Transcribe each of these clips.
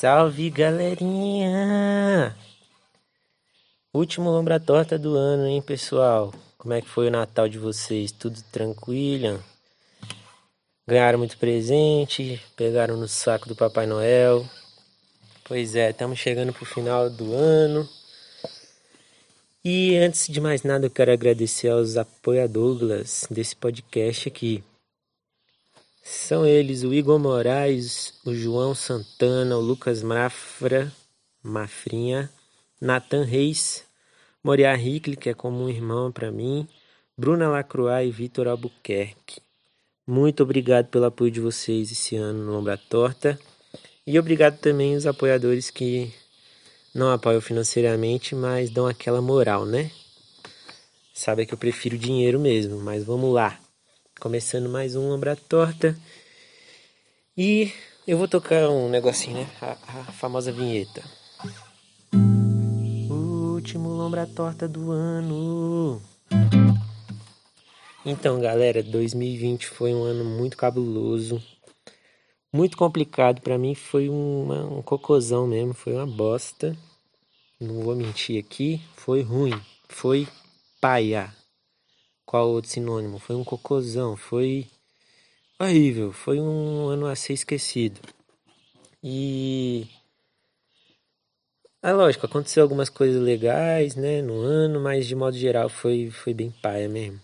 Salve galerinha! Último lombra torta do ano, hein, pessoal? Como é que foi o Natal de vocês? Tudo tranquilo? Ganharam muito presente? Pegaram no saco do Papai Noel? Pois é, estamos chegando pro final do ano. E antes de mais nada, eu quero agradecer aos apoiadores desse podcast aqui. São eles o Igor Moraes, o João Santana, o Lucas Mafra, Mafrinha, Nathan Reis, Moriá Hickley, que é como um irmão para mim, Bruna Lacroix e Vitor Albuquerque. Muito obrigado pelo apoio de vocês esse ano no Lombra Torta. E obrigado também aos apoiadores que não apoiam financeiramente, mas dão aquela moral, né? Sabe que eu prefiro dinheiro mesmo, mas vamos lá. Começando mais um Lombra Torta. E eu vou tocar um negocinho, né? A, a famosa vinheta. Último Lombra Torta do ano. Então, galera, 2020 foi um ano muito cabuloso. Muito complicado para mim, foi uma, um cocôzão mesmo, foi uma bosta. Não vou mentir aqui, foi ruim, foi paia. Qual outro sinônimo? Foi um cocôzão, foi horrível, foi um ano a ser esquecido. E é lógico, aconteceu algumas coisas legais, né, no ano, mas de modo geral foi foi bem paia mesmo.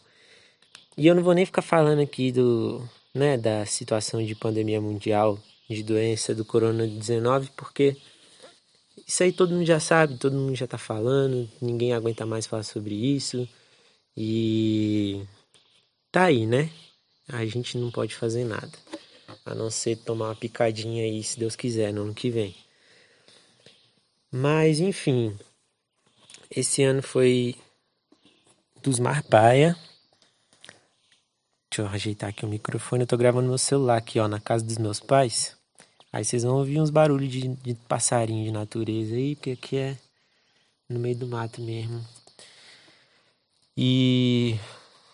E eu não vou nem ficar falando aqui do, né, da situação de pandemia mundial de doença do corona-19, porque isso aí todo mundo já sabe, todo mundo já tá falando, ninguém aguenta mais falar sobre isso. E tá aí, né? A gente não pode fazer nada. A não ser tomar uma picadinha aí, se Deus quiser, no ano que vem. Mas, enfim. Esse ano foi dos Marpaia. Deixa eu ajeitar aqui o microfone. Eu tô gravando no celular aqui, ó, na casa dos meus pais. Aí vocês vão ouvir uns barulhos de, de passarinho de natureza aí, porque aqui é no meio do mato mesmo. E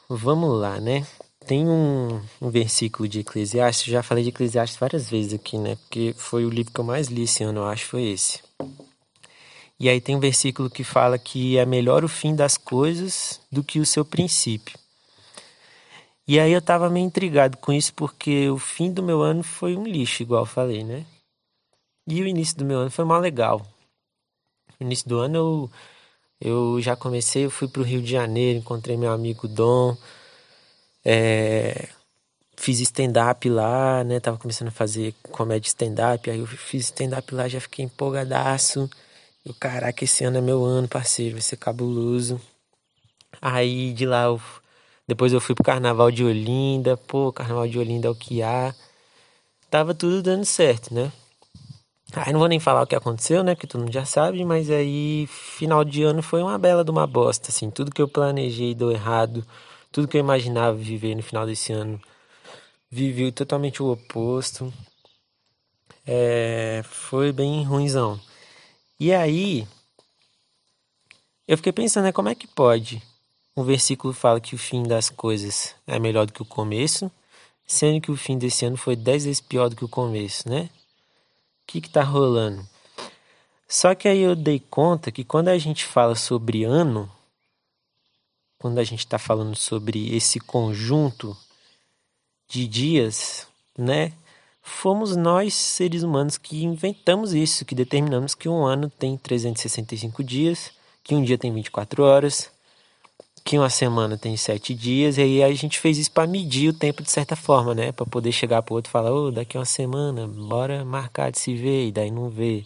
vamos lá, né? Tem um, um versículo de Eclesiastes, já falei de Eclesiastes várias vezes aqui, né? Porque foi o livro que eu mais li esse ano, eu acho, foi esse. E aí tem um versículo que fala que é melhor o fim das coisas do que o seu princípio. E aí eu tava meio intrigado com isso porque o fim do meu ano foi um lixo, igual eu falei, né? E o início do meu ano foi mal legal. No início do ano eu eu já comecei, eu fui para o Rio de Janeiro, encontrei meu amigo Dom, é, fiz stand-up lá, né? Tava começando a fazer comédia stand-up, aí eu fiz stand-up lá, já fiquei empolgadaço. Eu, caraca, esse ano é meu ano, parceiro, vai ser cabuloso. Aí de lá, eu, depois eu fui pro Carnaval de Olinda, pô, Carnaval de Olinda é o que há. Tava tudo dando certo, né? Aí não vou nem falar o que aconteceu, né? Porque todo mundo já sabe, mas aí final de ano foi uma bela de uma bosta, assim. Tudo que eu planejei deu errado, tudo que eu imaginava viver no final desse ano vivi totalmente o oposto. É, foi bem ruimzão. E aí eu fiquei pensando, né, como é que pode? Um versículo fala que o fim das coisas é melhor do que o começo, sendo que o fim desse ano foi dez vezes pior do que o começo, né? Que está rolando? Só que aí eu dei conta que quando a gente fala sobre ano, quando a gente está falando sobre esse conjunto de dias, né? Fomos nós, seres humanos, que inventamos isso, que determinamos que um ano tem 365 dias, que um dia tem 24 horas, que uma semana tem sete dias, e aí a gente fez isso para medir o tempo de certa forma, né? Para poder chegar pro outro e falar, ô, oh, daqui uma semana, bora marcar de se ver, e daí não vê.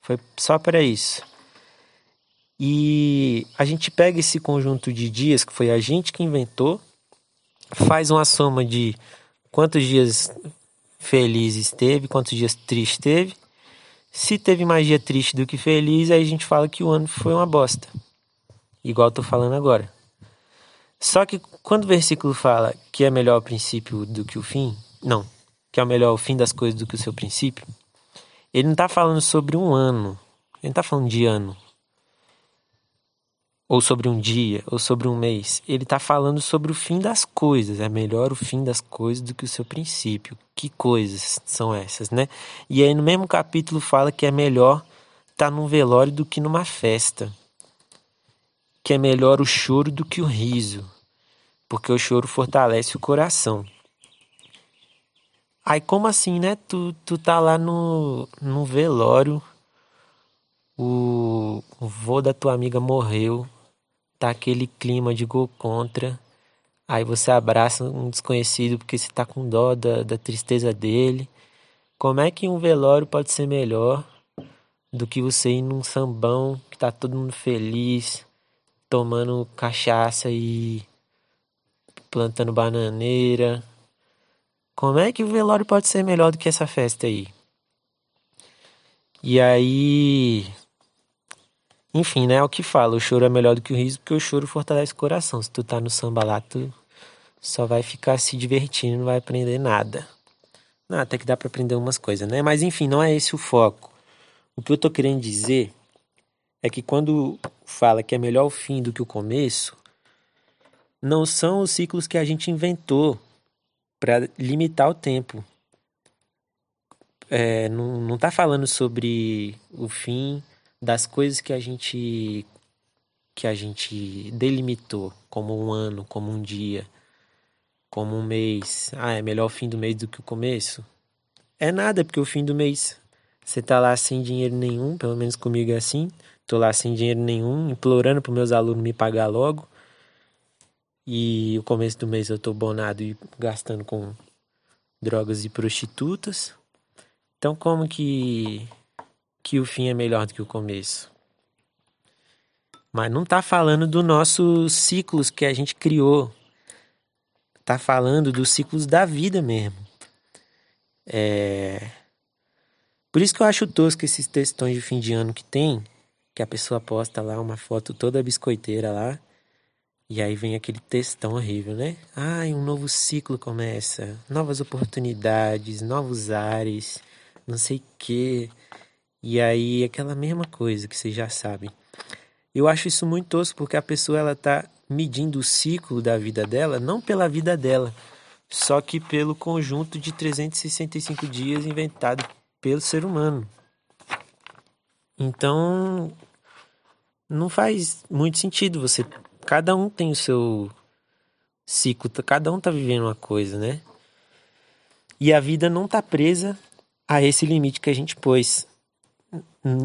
Foi só para isso. E a gente pega esse conjunto de dias, que foi a gente que inventou, faz uma soma de quantos dias felizes teve, quantos dias tristes teve. Se teve mais dia triste do que feliz, aí a gente fala que o ano foi uma bosta. Igual eu tô falando agora. Só que quando o versículo fala que é melhor o princípio do que o fim, não, que é melhor o fim das coisas do que o seu princípio, ele não está falando sobre um ano, ele não está falando de ano. ou sobre um dia, ou sobre um mês. Ele está falando sobre o fim das coisas. É melhor o fim das coisas do que o seu princípio. Que coisas são essas, né? E aí no mesmo capítulo fala que é melhor estar tá num velório do que numa festa. Que é melhor o choro do que o riso. Porque o choro fortalece o coração. Aí como assim, né? Tu, tu tá lá no, no velório, o, o vô da tua amiga morreu, tá aquele clima de gol contra. Aí você abraça um desconhecido porque você tá com dó da, da tristeza dele. Como é que um velório pode ser melhor do que você ir num sambão que tá todo mundo feliz, tomando cachaça e plantando bananeira? Como é que o velório pode ser melhor do que essa festa aí? E aí, enfim, né? É o que fala. O choro é melhor do que o riso, porque o choro fortalece o coração. Se tu tá no samba lá, tu só vai ficar se divertindo, não vai aprender nada. Não, até que dá para aprender umas coisas, né? Mas enfim, não é esse o foco. O que eu tô querendo dizer é que quando fala que é melhor o fim do que o começo, não são os ciclos que a gente inventou para limitar o tempo. É, não, não tá falando sobre o fim das coisas que a gente que a gente delimitou como um ano, como um dia, como um mês. Ah, é melhor o fim do mês do que o começo? É nada, porque o fim do mês você tá lá sem dinheiro nenhum, pelo menos comigo é assim. Tô lá sem dinheiro nenhum, implorando para meus alunos me pagar logo. E o começo do mês eu tô bonado e gastando com drogas e prostitutas. Então como que que o fim é melhor do que o começo. Mas não está falando dos nossos ciclos que a gente criou. Está falando dos ciclos da vida mesmo. É... Por isso que eu acho tosco esses textões de fim de ano que tem, que a pessoa posta lá uma foto toda biscoiteira lá, e aí vem aquele textão horrível, né? Ai, um novo ciclo começa, novas oportunidades, novos ares, não sei o quê. E aí, aquela mesma coisa que vocês já sabem. Eu acho isso muito tosco porque a pessoa ela tá medindo o ciclo da vida dela não pela vida dela, só que pelo conjunto de 365 dias inventado pelo ser humano. Então, não faz muito sentido você. Cada um tem o seu ciclo, cada um tá vivendo uma coisa, né? E a vida não tá presa a esse limite que a gente pôs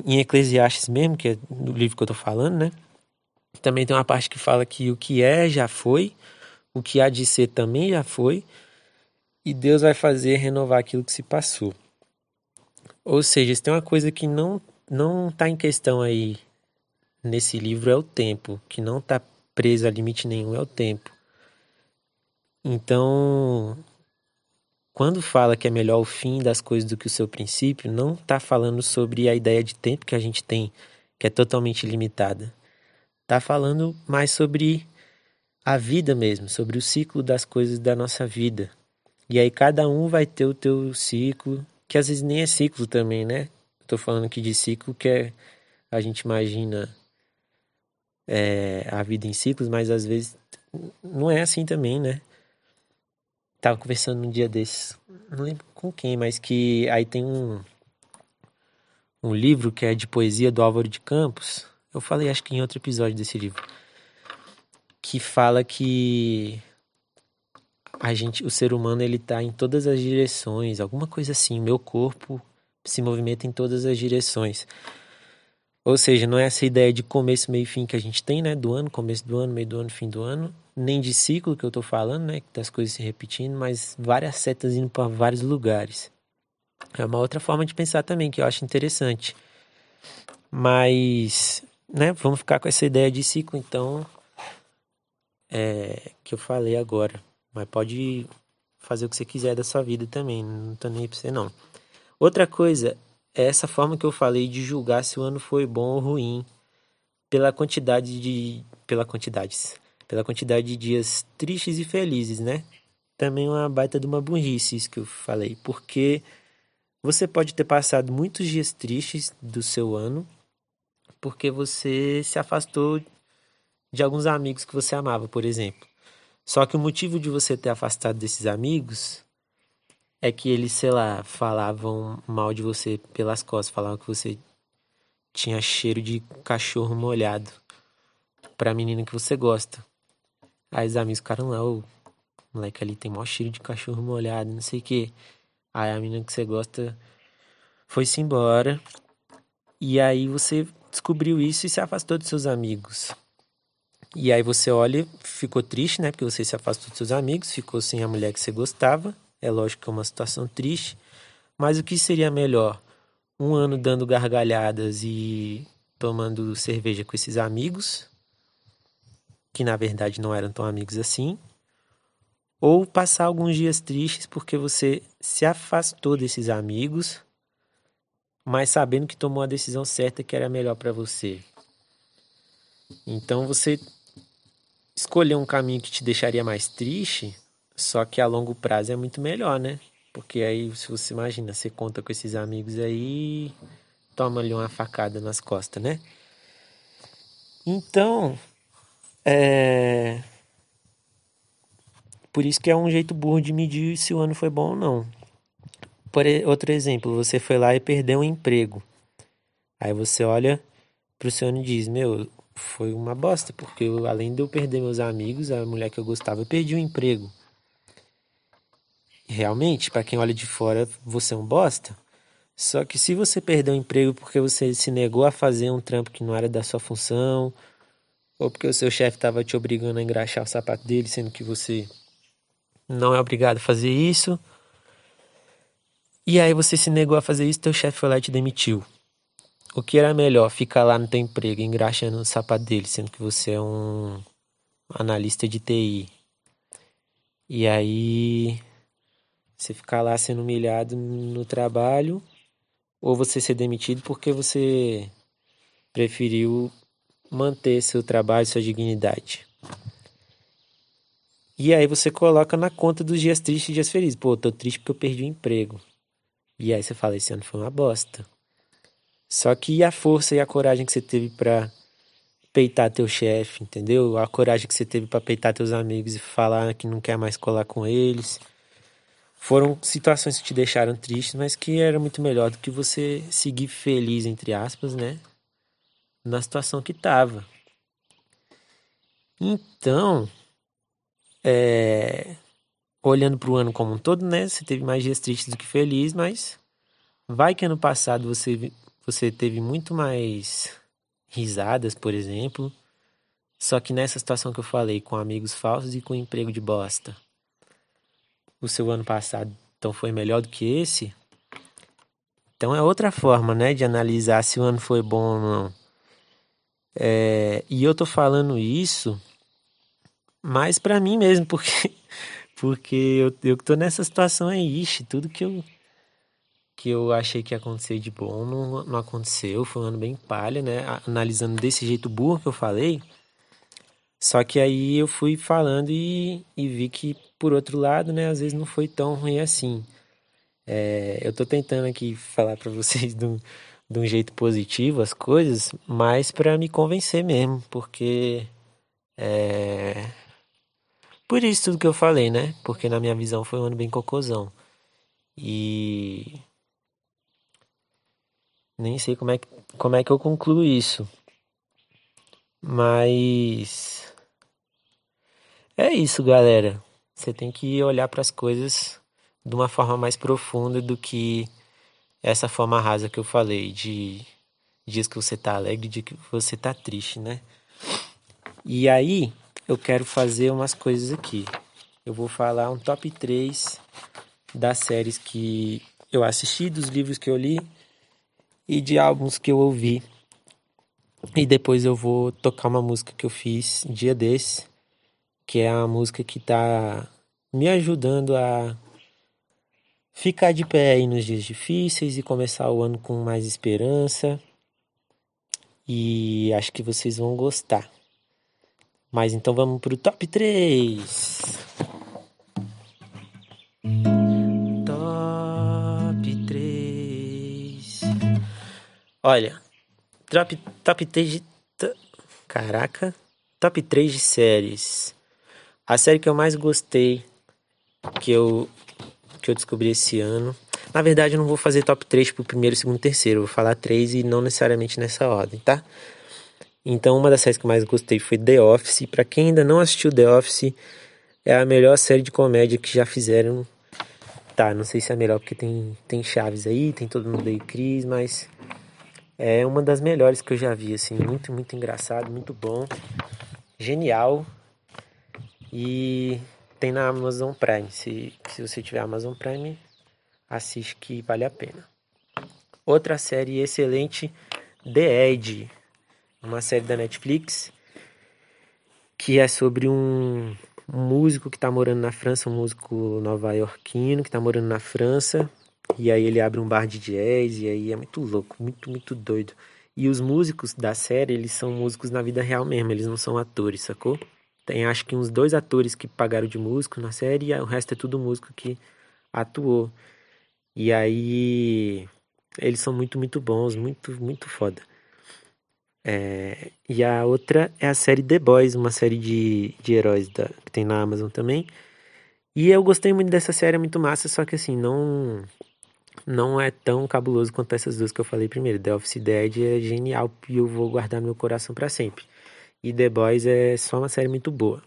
em Eclesiastes mesmo, que é do livro que eu tô falando, né? Também tem uma parte que fala que o que é já foi, o que há de ser também já foi, e Deus vai fazer renovar aquilo que se passou. Ou seja, se tem uma coisa que não não está em questão aí nesse livro é o tempo, que não está preso a limite nenhum é o tempo. Então, quando fala que é melhor o fim das coisas do que o seu princípio, não está falando sobre a ideia de tempo que a gente tem, que é totalmente limitada. Está falando mais sobre a vida mesmo, sobre o ciclo das coisas da nossa vida. E aí cada um vai ter o teu ciclo, que às vezes nem é ciclo também, né? Estou falando aqui de ciclo que é, a gente imagina é, a vida em ciclos, mas às vezes não é assim também, né? Tava conversando um dia desses, não lembro com quem, mas que aí tem um um livro que é de poesia do Álvaro de Campos. Eu falei acho que em outro episódio desse livro que fala que a gente, o ser humano ele tá em todas as direções, alguma coisa assim, meu corpo se movimenta em todas as direções. Ou seja, não é essa ideia de começo, meio e fim que a gente tem, né, do ano, começo do ano, meio do ano, fim do ano, nem de ciclo que eu tô falando, né? Das coisas se repetindo, mas várias setas indo para vários lugares. É uma outra forma de pensar também que eu acho interessante. Mas, né, vamos ficar com essa ideia de ciclo, então, é, que eu falei agora. Mas pode fazer o que você quiser da sua vida também, não tô nem aí pra você não. Outra coisa é essa forma que eu falei de julgar se o ano foi bom ou ruim pela quantidade de pela quantidades pela quantidade de dias tristes e felizes, né? Também uma baita de uma burrice isso que eu falei, porque você pode ter passado muitos dias tristes do seu ano porque você se afastou de alguns amigos que você amava, por exemplo. Só que o motivo de você ter afastado desses amigos é que eles, sei lá, falavam mal de você pelas costas, falavam que você tinha cheiro de cachorro molhado pra menina que você gosta. Aí os amigos ficaram lá, o moleque ali tem maior cheiro de cachorro molhado, não sei o que. Aí a menina que você gosta foi-se embora. E aí você descobriu isso e se afastou dos seus amigos. E aí você olha, ficou triste, né? Porque você se afastou dos seus amigos, ficou sem a mulher que você gostava. É lógico que é uma situação triste. Mas o que seria melhor? Um ano dando gargalhadas e tomando cerveja com esses amigos, que na verdade não eram tão amigos assim, ou passar alguns dias tristes porque você se afastou desses amigos, mas sabendo que tomou a decisão certa que era melhor para você. Então você escolher um caminho que te deixaria mais triste, só que a longo prazo é muito melhor, né? Porque aí, se você imagina, você conta com esses amigos aí, toma ali uma facada nas costas, né? Então, é. Por isso que é um jeito burro de medir se o ano foi bom ou não. Por outro exemplo, você foi lá e perdeu um emprego. Aí você olha pro seu ano e diz: Meu, foi uma bosta, porque eu, além de eu perder meus amigos, a mulher que eu gostava, eu perdi o um emprego. Realmente, para quem olha de fora, você é um bosta. Só que se você perdeu o emprego porque você se negou a fazer um trampo que não era da sua função, ou porque o seu chefe estava te obrigando a engraxar o sapato dele, sendo que você não é obrigado a fazer isso. E aí você se negou a fazer isso, teu chefe foi lá e te demitiu. O que era melhor, ficar lá no teu emprego, engraxando o sapato dele, sendo que você é um analista de TI. E aí você ficar lá sendo humilhado no trabalho, ou você ser demitido porque você preferiu manter seu trabalho, sua dignidade. E aí você coloca na conta dos dias tristes e dias felizes. Pô, tô triste porque eu perdi o emprego. E aí você fala, esse ano foi uma bosta. Só que a força e a coragem que você teve para peitar teu chefe, entendeu? A coragem que você teve para peitar teus amigos e falar que não quer mais colar com eles. Foram situações que te deixaram triste, mas que era muito melhor do que você seguir feliz, entre aspas, né? Na situação que tava. Então, é, olhando para o ano como um todo, né? Você teve mais dias tristes do que felizes, mas vai que ano passado você você teve muito mais risadas, por exemplo. Só que nessa situação que eu falei, com amigos falsos e com emprego de bosta. O seu ano passado então foi melhor do que esse? Então é outra forma, né, de analisar se o ano foi bom ou não. É, e eu tô falando isso mais para mim mesmo, porque porque eu, eu tô nessa situação aí, ixi, tudo que eu que eu achei que ia acontecer de bom não, não aconteceu. Foi um ano bem palha, né? Analisando desse jeito burro que eu falei. Só que aí eu fui falando e, e vi que, por outro lado, né, às vezes não foi tão ruim assim. É, eu tô tentando aqui falar para vocês de um, de um jeito positivo as coisas, mas para me convencer mesmo, porque é, por isso tudo que eu falei, né? Porque na minha visão foi um ano bem cocôzão. E nem sei como é que, como é que eu concluo isso. Mas. É isso, galera. Você tem que olhar para as coisas de uma forma mais profunda do que essa forma rasa que eu falei, de dias que você tá alegre, de que você tá triste, né? E aí, eu quero fazer umas coisas aqui. Eu vou falar um top 3 das séries que eu assisti, dos livros que eu li e de álbuns que eu ouvi. E depois eu vou tocar uma música que eu fiz um dia desse, que é a música que tá me ajudando a ficar de pé aí nos dias difíceis e começar o ano com mais esperança. E acho que vocês vão gostar. Mas então vamos pro top 3. Olha, top, top 3 de. Caraca, Top 3 de séries. A série que eu mais gostei, que eu, que eu descobri esse ano. Na verdade, eu não vou fazer top 3 pro primeiro, segundo terceiro. Vou falar três e não necessariamente nessa ordem, tá? Então, uma das séries que eu mais gostei foi The Office. Para quem ainda não assistiu The Office, é a melhor série de comédia que já fizeram. Tá, não sei se é melhor porque tem, tem Chaves aí, tem todo mundo aí, Cris, mas é uma das melhores que eu já vi, assim. Muito, muito engraçado, muito bom. Genial. E tem na Amazon Prime. Se, se você tiver Amazon Prime, assiste que vale a pena. Outra série excelente, The Edge uma série da Netflix que é sobre um, músico que está morando na França, um músico nova-iorquino que está morando na França e aí ele abre um bar de jazz e aí é muito louco, muito, muito doido. E os músicos da série, eles são músicos na vida real mesmo, eles não são atores, sacou? Tem acho que uns dois atores que pagaram de músico na série e o resto é tudo músico que atuou. E aí eles são muito, muito bons, muito, muito foda. É, e a outra é a série The Boys, uma série de, de heróis da, que tem na Amazon também. E eu gostei muito dessa série, é muito massa, só que assim, não não é tão cabuloso quanto essas duas que eu falei primeiro. The Office Dead é genial e eu vou guardar meu coração para sempre. E The Boys é só uma série muito boa.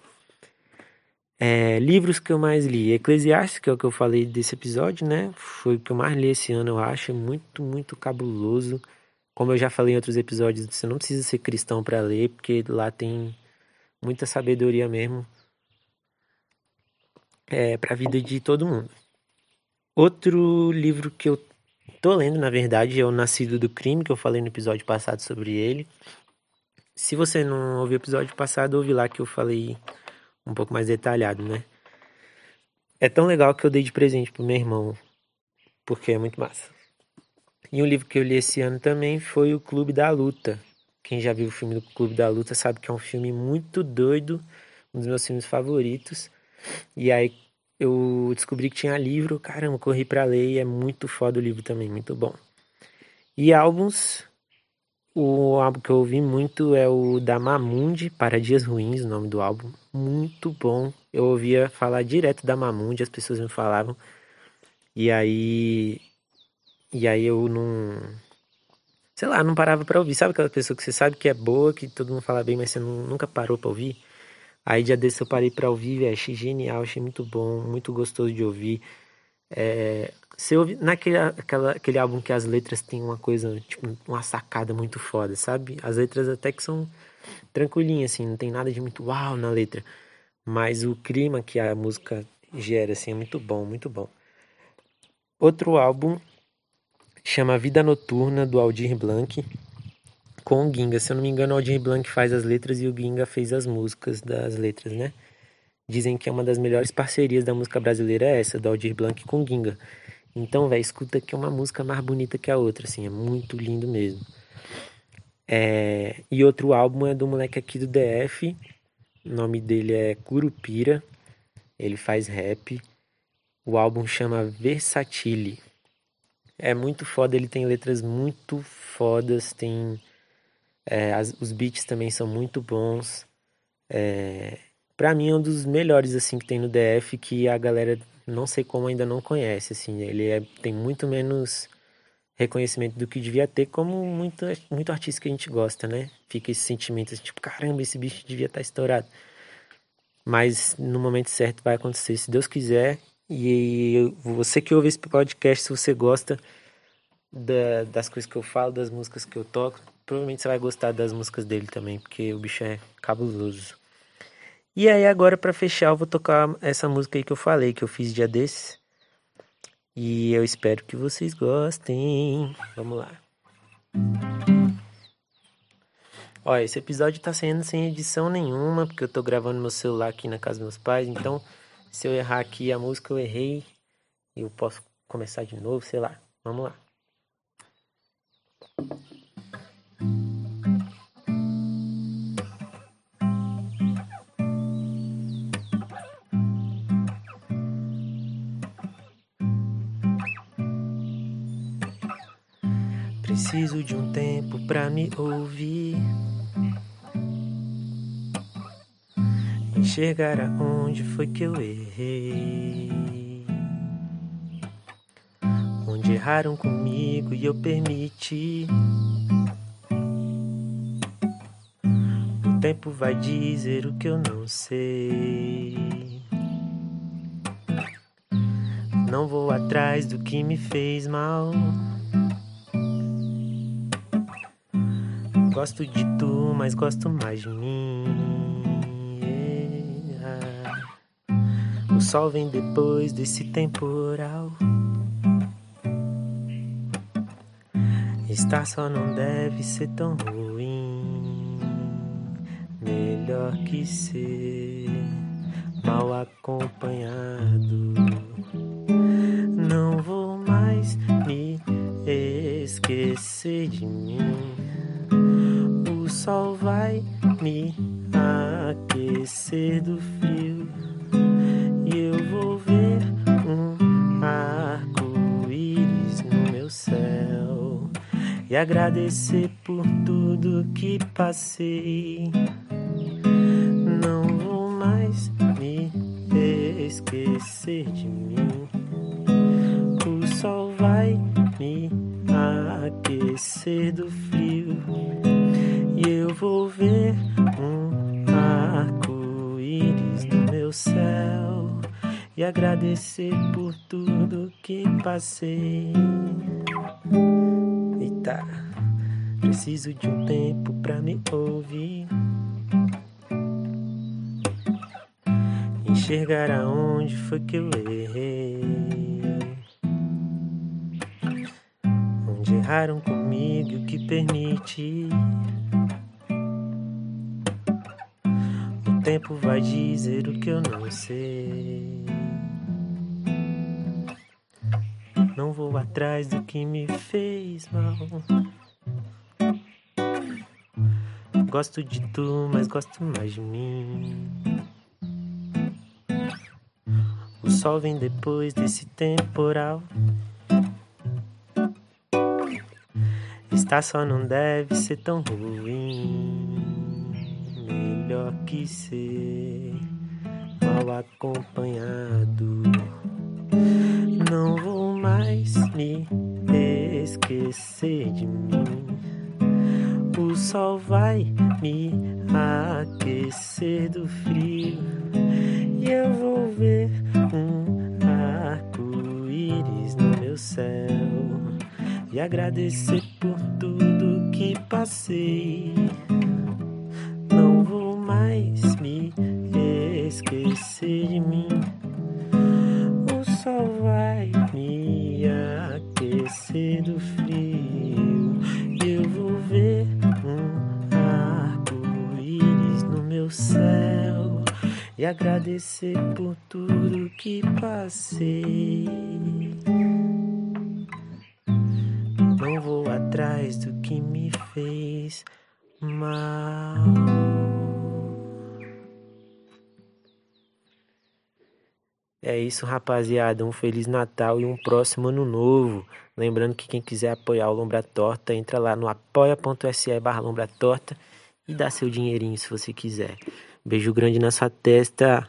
É, livros que eu mais li, Eclesiastes, que é o que eu falei desse episódio, né? Foi o que eu mais li esse ano, eu acho. É muito, muito cabuloso. Como eu já falei em outros episódios, você não precisa ser cristão para ler, porque lá tem muita sabedoria mesmo é, para a vida de todo mundo. Outro livro que eu tô lendo, na verdade, é O Nascido do Crime, que eu falei no episódio passado sobre ele. Se você não ouviu o episódio passado, ouvi lá que eu falei um pouco mais detalhado, né? É tão legal que eu dei de presente pro meu irmão, porque é muito massa. E um livro que eu li esse ano também foi O Clube da Luta. Quem já viu o filme do Clube da Luta sabe que é um filme muito doido, um dos meus filmes favoritos. E aí eu descobri que tinha livro, caramba, corri para ler e é muito foda o livro também, muito bom. E álbuns, o álbum que eu ouvi muito é o da Mamundi, Para Dias Ruins, o nome do álbum. Muito bom. Eu ouvia falar direto da Mamundi, as pessoas me falavam. E aí e aí eu não. Sei lá, não parava para ouvir. Sabe aquela pessoa que você sabe que é boa, que todo mundo fala bem, mas você nunca parou para ouvir? Aí dia desse eu parei pra ouvir, véio, achei genial, achei muito bom, muito gostoso de ouvir. É, você ouve naquele aquela, aquele álbum que as letras têm uma coisa, tipo, uma sacada muito foda, sabe? As letras até que são tranquilinhas, assim, não tem nada de muito uau na letra. Mas o clima que a música gera, assim, é muito bom, muito bom. Outro álbum chama Vida Noturna, do Aldir Blanc, com o Ginga. Se eu não me engano, o Aldir Blanc faz as letras e o Ginga fez as músicas das letras, né? Dizem que é uma das melhores parcerias da música brasileira é essa, do Aldir Blanc com Ginga. Então, velho, escuta que é uma música mais bonita que a outra, assim, é muito lindo mesmo. É... E outro álbum é do moleque aqui do DF, o nome dele é Curupira, ele faz rap. O álbum chama Versatile é muito foda, ele tem letras muito fodas, tem é, as, os beats também são muito bons. É, para mim é um dos melhores assim que tem no DF que a galera não sei como ainda não conhece assim, ele é, tem muito menos reconhecimento do que devia ter, como muito muito artista que a gente gosta, né? Fica esse sentimento assim, tipo, caramba, esse bicho devia estar tá estourado. Mas no momento certo vai acontecer, se Deus quiser. E você que ouve esse podcast, se você gosta da, das coisas que eu falo, das músicas que eu toco, provavelmente você vai gostar das músicas dele também, porque o bicho é cabuloso. E aí agora para fechar, eu vou tocar essa música aí que eu falei, que eu fiz dia desses. E eu espero que vocês gostem. Vamos lá. Olha, esse episódio tá saindo sem edição nenhuma, porque eu tô gravando meu celular aqui na casa dos meus pais, então se eu errar aqui a música, eu errei. Eu posso começar de novo, sei lá. Vamos lá. Preciso de um tempo pra me ouvir. enxergar aonde foi que eu errei. Onde erraram comigo e eu permiti. O tempo vai dizer o que eu não sei. Não vou atrás do que me fez mal. Gosto de tu, mas gosto mais de mim. O sol vem depois desse temporal. Estar só não deve ser tão ruim. Melhor que ser mal acompanhado. Não vou mais me esquecer de mim aquecer do frio e eu vou ver um arco-íris no meu céu e agradecer por tudo que passei. Não vou mais me esquecer de mim. Agradecer por tudo que passei. Eita, preciso de um tempo pra me ouvir. Enxergar aonde foi que eu errei. Onde erraram comigo o que permiti. tempo vai dizer o que eu não sei. Atrás do que me fez mal. Gosto de tu, mas gosto mais de mim. O sol vem depois desse temporal. Estar só não deve ser tão ruim melhor que ser mal acompanhado. Não vou mais me esquecer de mim. O sol vai me aquecer do frio e eu vou ver um arco-íris no meu céu e agradecer por tudo que passei aquecer do frio. Eu vou ver um arco-íris no meu céu e agradecer por tudo que passei. Não vou atrás do que me fez mal. É isso, rapaziada. Um Feliz Natal e um próximo Ano Novo. Lembrando que quem quiser apoiar o Lombra Torta, entra lá no apoia.se barra Lombra Torta e dá seu dinheirinho se você quiser. Beijo grande na sua testa.